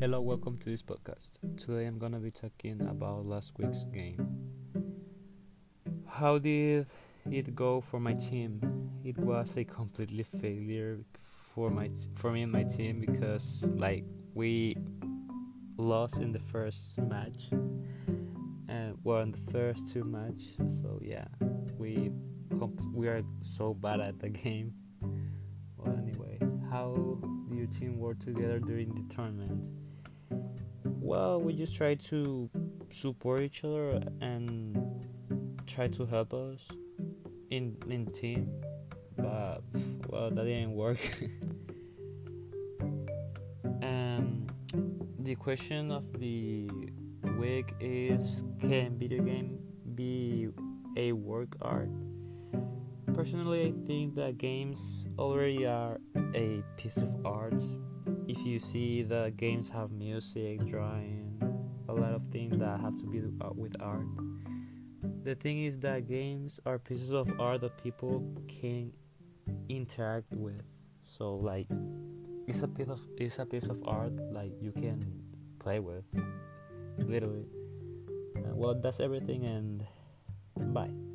Hello, welcome to this podcast. Today I'm gonna be talking about last week's game. How did it go for my team? It was a completely failure for my t- for me and my team because like we lost in the first match and well in the first two match. So yeah, we comp- we are so bad at the game. Well, anyway, how do your team work together during the tournament? Well, we just try to support each other and try to help us in in team, but well, that didn't work. um, the question of the week is: Can video game be a work art? Personally, I think that games already are a piece of art if you see the games have music, drawing, a lot of things that have to be with art. The thing is that games are pieces of art that people can interact with. So like, it's a piece of it's a piece of art like you can play with, literally. Uh, well, that's everything, and bye.